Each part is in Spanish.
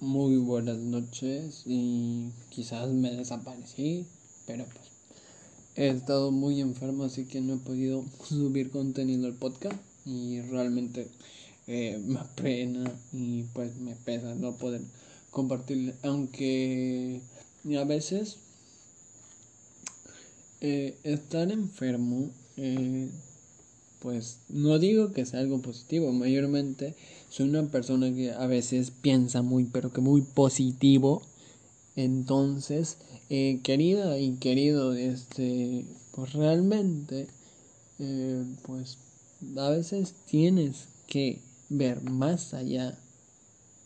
Muy buenas noches y quizás me desaparecí, pero pues he estado muy enfermo así que no he podido subir contenido al podcast y realmente eh, me apena y pues me pesa no poder compartir, aunque a veces eh, estar enfermo eh, pues no digo que sea algo positivo, mayormente soy una persona que a veces piensa muy, pero que muy positivo. Entonces, eh, querida y querido, este, pues realmente, eh, pues a veces tienes que ver más allá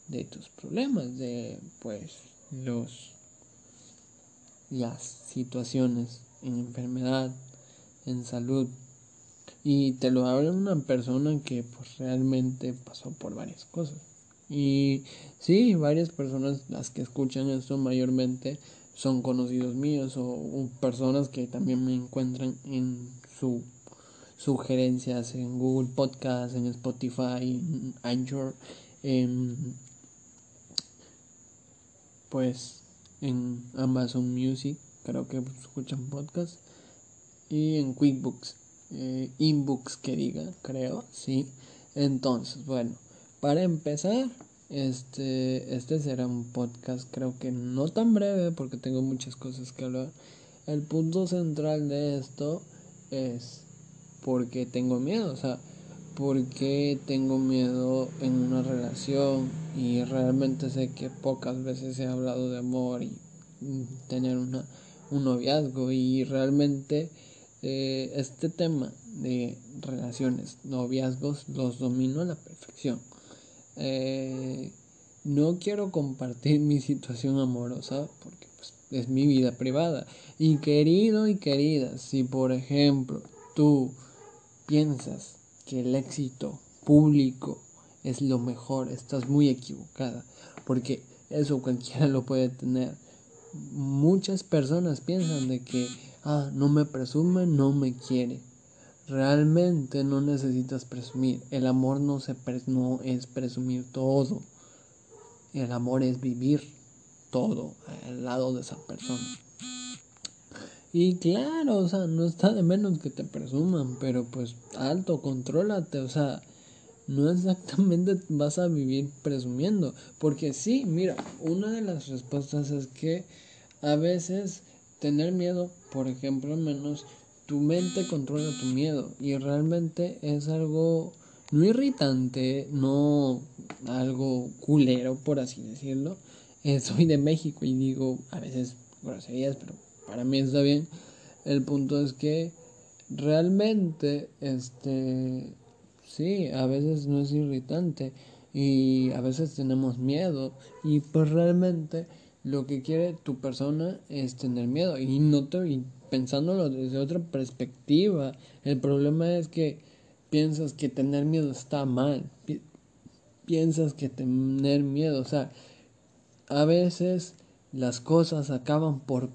de tus problemas, de pues los las situaciones en enfermedad, en salud, y te lo habla una persona que pues realmente pasó por varias cosas. Y sí, varias personas las que escuchan esto mayormente son conocidos míos o, personas que también me encuentran en su sugerencias en Google Podcast, en Spotify, en Anchor, en pues en Amazon Music, creo que escuchan podcast y en QuickBooks eh, inbooks que diga, creo, sí. Entonces, bueno, para empezar, este, este será un podcast, creo que no tan breve, porque tengo muchas cosas que hablar. El punto central de esto es porque tengo miedo, o sea, porque tengo miedo en una relación y realmente sé que pocas veces he hablado de amor y tener una, un noviazgo y realmente eh, este tema de relaciones, noviazgos, los domino a la perfección. Eh, no quiero compartir mi situación amorosa porque pues, es mi vida privada. Y querido y querida, si por ejemplo tú piensas que el éxito público es lo mejor, estás muy equivocada, porque eso cualquiera lo puede tener. Muchas personas piensan de que ah, no me presume, no me quiere. Realmente no necesitas presumir. El amor no, se no es presumir todo. El amor es vivir todo al lado de esa persona. Y claro, o sea, no está de menos que te presuman, pero pues alto, contrólate, o sea, no exactamente vas a vivir presumiendo. Porque sí, mira, una de las respuestas es que a veces tener miedo, por ejemplo, menos tu mente controla tu miedo y realmente es algo no irritante, no algo culero, por así decirlo. Eh, soy de México y digo a veces groserías, pero para mí está bien. El punto es que realmente, este, sí, a veces no es irritante y a veces tenemos miedo y pues realmente lo que quiere tu persona es tener miedo y no te pensándolo desde otra perspectiva el problema es que piensas que tener miedo está mal piensas que tener miedo o sea a veces las cosas acaban por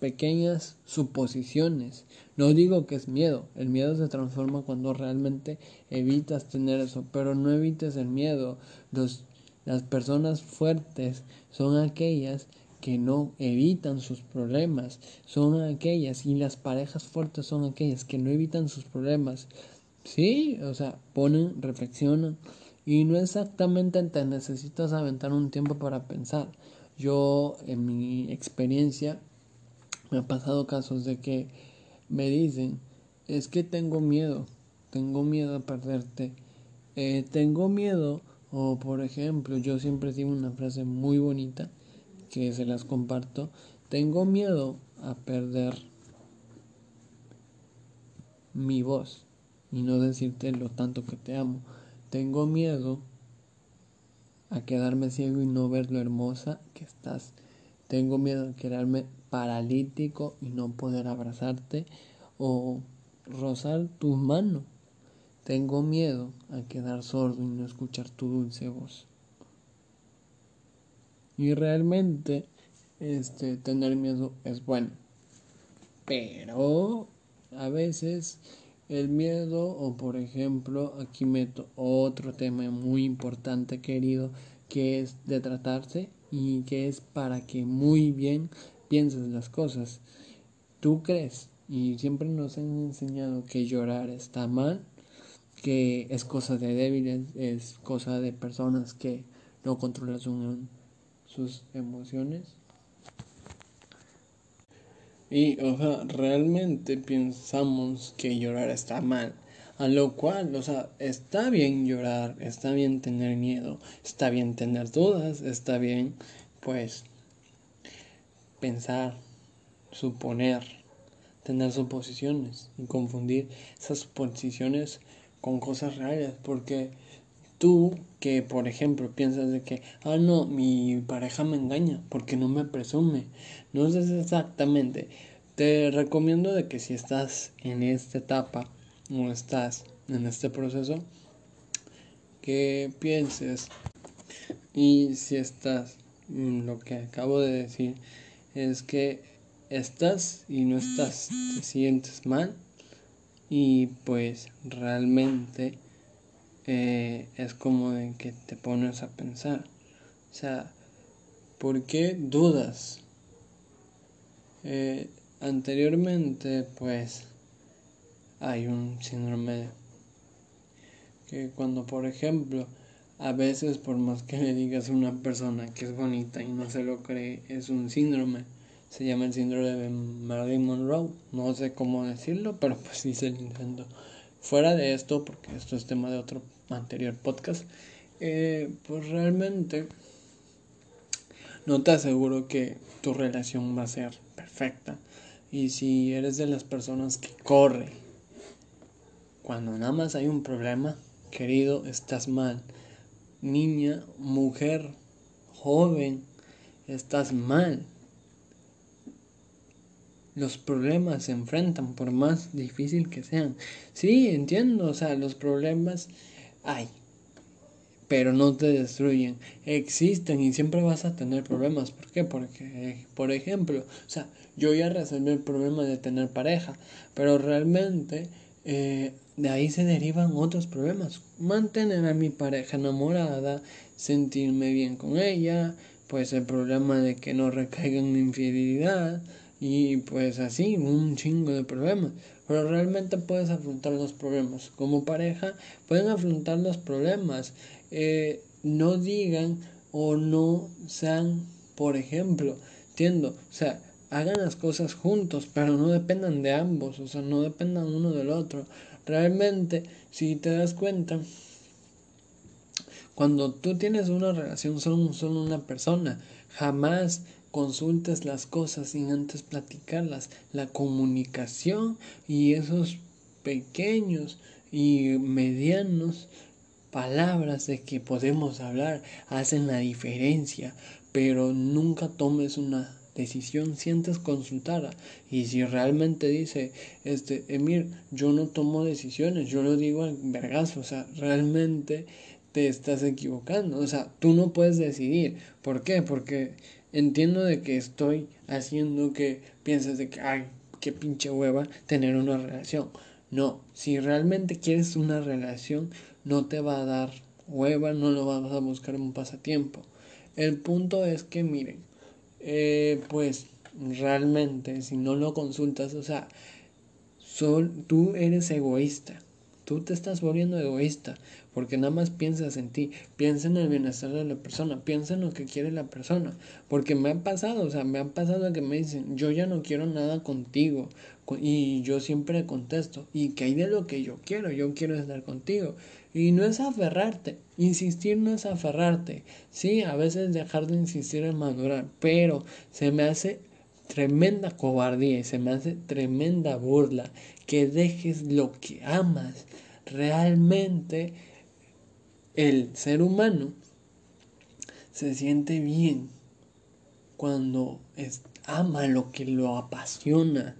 pequeñas suposiciones no digo que es miedo el miedo se transforma cuando realmente evitas tener eso pero no evites el miedo los las personas fuertes son aquellas que no evitan sus problemas, son aquellas y las parejas fuertes son aquellas que no evitan sus problemas. Sí, o sea, ponen, reflexionan y no exactamente te necesitas aventar un tiempo para pensar. Yo en mi experiencia me ha pasado casos de que me dicen, es que tengo miedo, tengo miedo a perderte, eh, tengo miedo o por ejemplo, yo siempre digo una frase muy bonita que se las comparto. Tengo miedo a perder mi voz y no decirte lo tanto que te amo. Tengo miedo a quedarme ciego y no ver lo hermosa que estás. Tengo miedo a quedarme paralítico y no poder abrazarte o rozar tus manos tengo miedo a quedar sordo y no escuchar tu dulce voz. Y realmente, este, tener miedo es bueno. Pero a veces el miedo, o por ejemplo, aquí meto otro tema muy importante, querido, que es de tratarse y que es para que muy bien pienses las cosas. ¿Tú crees? Y siempre nos han enseñado que llorar está mal, que es cosa de débiles, es cosa de personas que no controlan sus emociones. Y, o sea, realmente pensamos que llorar está mal. A lo cual, o sea, está bien llorar, está bien tener miedo, está bien tener dudas, está bien, pues, pensar, suponer, tener suposiciones y confundir esas suposiciones con cosas reales, porque tú que por ejemplo piensas de que, ah no, mi pareja me engaña porque no me presume, no sé exactamente, te recomiendo de que si estás en esta etapa o estás en este proceso, que pienses y si estás, mm, lo que acabo de decir es que estás y no estás, te sientes mal y pues realmente eh, es como de que te pones a pensar, o sea, ¿por qué dudas? Eh, anteriormente pues hay un síndrome que cuando por ejemplo a veces por más que le digas a una persona que es bonita y no se lo cree es un síndrome se llama el síndrome de Marilyn Monroe. No sé cómo decirlo, pero pues sí se intento. Fuera de esto, porque esto es tema de otro anterior podcast, eh, pues realmente no te aseguro que tu relación va a ser perfecta. Y si eres de las personas que corre cuando nada más hay un problema, querido, estás mal. Niña, mujer, joven, estás mal los problemas se enfrentan por más difícil que sean. Sí, entiendo, o sea, los problemas hay, pero no te destruyen. Existen y siempre vas a tener problemas. ¿Por qué? Porque, por ejemplo, o sea, yo ya resolví el problema de tener pareja, pero realmente eh, de ahí se derivan otros problemas. Mantener a mi pareja enamorada, sentirme bien con ella, pues el problema de que no recaiga en mi infidelidad y pues así, un chingo de problemas. Pero realmente puedes afrontar los problemas. Como pareja, pueden afrontar los problemas. Eh, no digan o no sean, por ejemplo, entiendo, o sea, hagan las cosas juntos, pero no dependan de ambos, o sea, no dependan uno del otro. Realmente, si te das cuenta, cuando tú tienes una relación son solo una persona, jamás consultes las cosas sin antes platicarlas. La comunicación y esos pequeños y medianos palabras de que podemos hablar hacen la diferencia, pero nunca tomes una decisión sientes consultar y si realmente dice este Emir yo no tomo decisiones yo lo digo al vergazo o sea realmente te estás equivocando o sea tú no puedes decidir ¿por qué? porque entiendo de que estoy haciendo que pienses de que, ay, qué pinche hueva tener una relación. No, si realmente quieres una relación, no te va a dar hueva, no lo vas a buscar en un pasatiempo. El punto es que, miren, eh, pues realmente, si no lo consultas, o sea, sol, tú eres egoísta. Tú te estás volviendo egoísta porque nada más piensas en ti, piensa en el bienestar de la persona, piensa en lo que quiere la persona, porque me ha pasado, o sea, me ha pasado que me dicen, yo ya no quiero nada contigo, y yo siempre contesto, ¿y qué hay de lo que yo quiero? Yo quiero estar contigo. Y no es aferrarte, insistir no es aferrarte, sí, a veces dejar de insistir en madurar, pero se me hace tremenda cobardía y se me hace tremenda burla que dejes lo que amas. Realmente el ser humano se siente bien cuando ama lo que lo apasiona.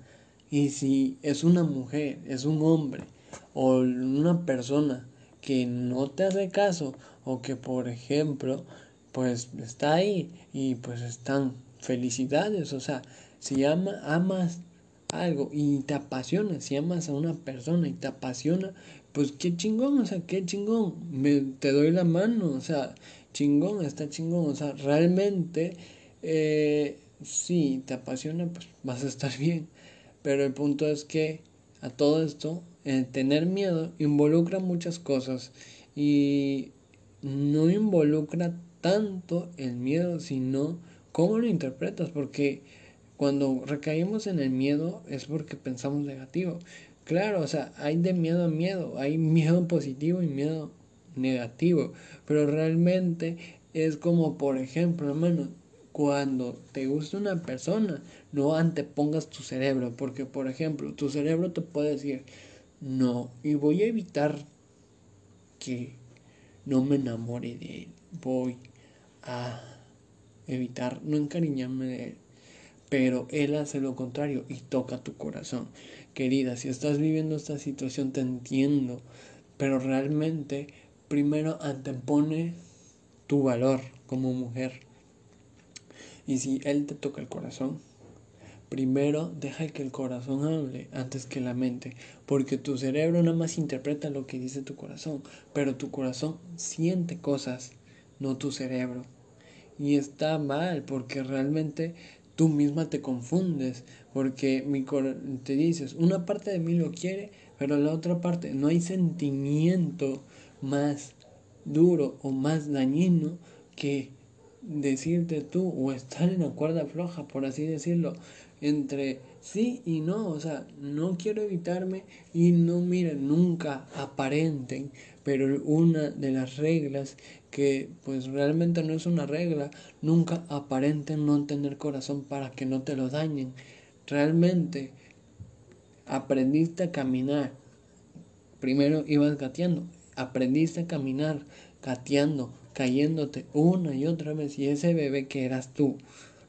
Y si es una mujer, es un hombre o una persona que no te hace caso o que por ejemplo pues está ahí y pues están felicidades, o sea, si ama, amas algo y te apasiona, si amas a una persona y te apasiona, pues qué chingón, o sea, qué chingón, me, te doy la mano, o sea, chingón, está chingón, o sea, realmente, eh, si te apasiona, pues vas a estar bien, pero el punto es que a todo esto, el tener miedo involucra muchas cosas y no involucra tanto el miedo, sino cómo lo interpretas, porque cuando recaímos en el miedo es porque pensamos negativo. Claro, o sea, hay de miedo a miedo, hay miedo positivo y miedo negativo, pero realmente es como, por ejemplo, hermano, cuando te gusta una persona, no antepongas tu cerebro, porque, por ejemplo, tu cerebro te puede decir, no, y voy a evitar que no me enamore de él, voy a evitar no encariñarme de él pero Él hace lo contrario y toca tu corazón. Querida, si estás viviendo esta situación te entiendo, pero realmente primero antepone tu valor como mujer. Y si Él te toca el corazón, primero deja que el corazón hable antes que la mente, porque tu cerebro nada más interpreta lo que dice tu corazón, pero tu corazón siente cosas, no tu cerebro. Y está mal, porque realmente tú misma te confundes porque mi te dices, una parte de mí lo quiere, pero la otra parte no hay sentimiento más duro o más dañino que decirte tú o estar en la cuerda floja, por así decirlo, entre sí y no, o sea, no quiero evitarme y no miren, nunca aparenten, pero una de las reglas que pues realmente no es una regla, nunca aparenten no tener corazón para que no te lo dañen. Realmente aprendiste a caminar. Primero ibas gateando, aprendiste a caminar, gateando, cayéndote una y otra vez y ese bebé que eras tú,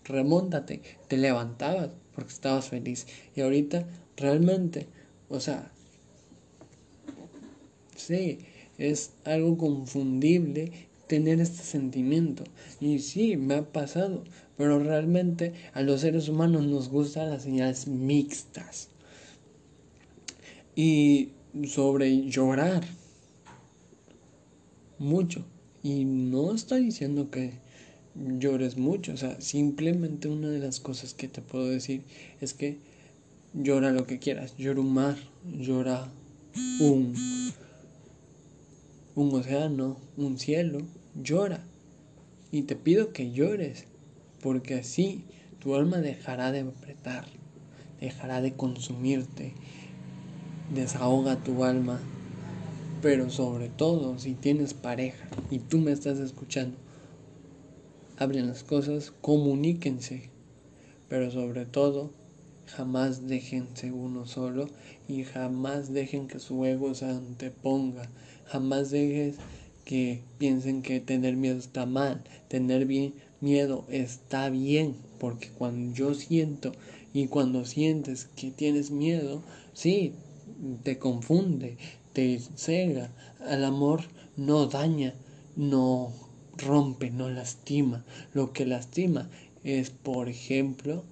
remóntate, te levantabas, porque estabas feliz. Y ahorita realmente, o sea, sí, es algo confundible tener este sentimiento. Y sí, me ha pasado, pero realmente a los seres humanos nos gustan las señales mixtas. Y sobre llorar mucho. Y no estoy diciendo que llores mucho. O sea, simplemente una de las cosas que te puedo decir es que llora lo que quieras. Llora un mar, llora un, un océano, un cielo. Llora. Y te pido que llores. Porque así tu alma dejará de apretar. Dejará de consumirte. Desahoga tu alma. Pero sobre todo si tienes pareja y tú me estás escuchando hablen las cosas, comuníquense, pero sobre todo jamás déjense uno solo y jamás dejen que su ego se anteponga, jamás dejes que piensen que tener miedo está mal, tener bien, miedo está bien, porque cuando yo siento y cuando sientes que tienes miedo, sí, te confunde, te cega, el amor no daña, no rompe, no lastima. Lo que lastima es, por ejemplo,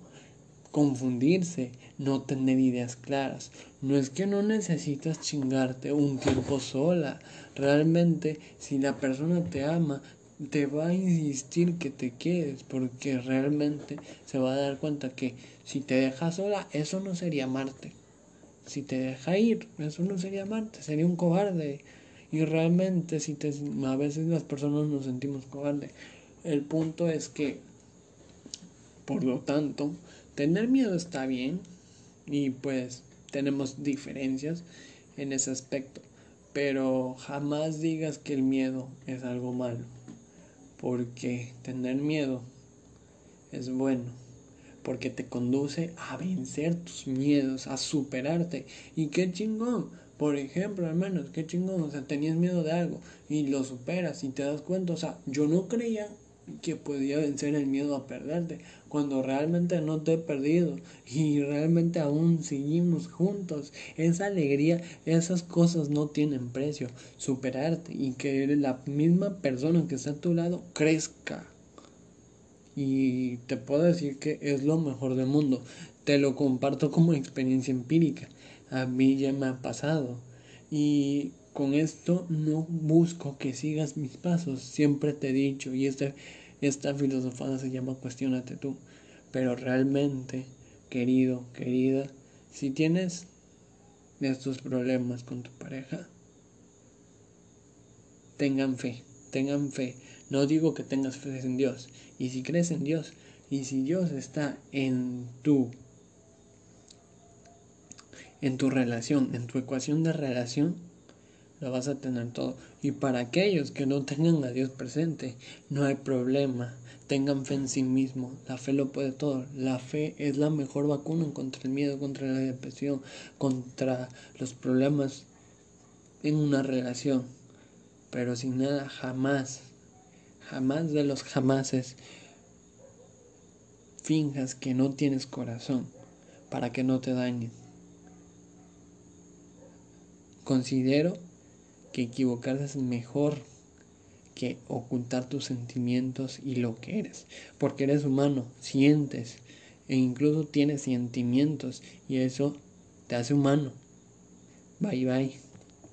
confundirse, no tener ideas claras. No es que no necesitas chingarte un tiempo sola. Realmente, si la persona te ama, te va a insistir que te quedes, porque realmente se va a dar cuenta que si te deja sola, eso no sería amarte. Si te deja ir, eso no sería amarte, sería un cobarde. Y realmente si te, a veces las personas nos sentimos cobardes. El punto es que, por lo tanto, tener miedo está bien y pues tenemos diferencias en ese aspecto. Pero jamás digas que el miedo es algo malo. Porque tener miedo es bueno. Porque te conduce a vencer tus miedos, a superarte. Y qué chingón por ejemplo, hermanos, qué chingón, o sea, tenías miedo de algo y lo superas y te das cuenta, o sea, yo no creía que podía vencer el miedo a perderte, cuando realmente no te he perdido y realmente aún seguimos juntos. Esa alegría, esas cosas no tienen precio. Superarte y que la misma persona que está a tu lado crezca y te puedo decir que es lo mejor del mundo. Te lo comparto como experiencia empírica. A mí ya me ha pasado. Y con esto no busco que sigas mis pasos. Siempre te he dicho, y esta, esta filosofada se llama cuestionate tú. Pero realmente, querido, querida, si tienes estos problemas con tu pareja, tengan fe, tengan fe. No digo que tengas fe en Dios. Y si crees en Dios, y si Dios está en tu en tu relación, en tu ecuación de relación, lo vas a tener todo. Y para aquellos que no tengan a Dios presente, no hay problema. Tengan fe en sí mismo. La fe lo puede todo. La fe es la mejor vacuna contra el miedo, contra la depresión, contra los problemas en una relación. Pero sin nada, jamás, jamás de los jamases, finjas que no tienes corazón para que no te dañen. Considero que equivocarse es mejor que ocultar tus sentimientos y lo que eres, porque eres humano, sientes e incluso tienes sentimientos y eso te hace humano. Bye bye.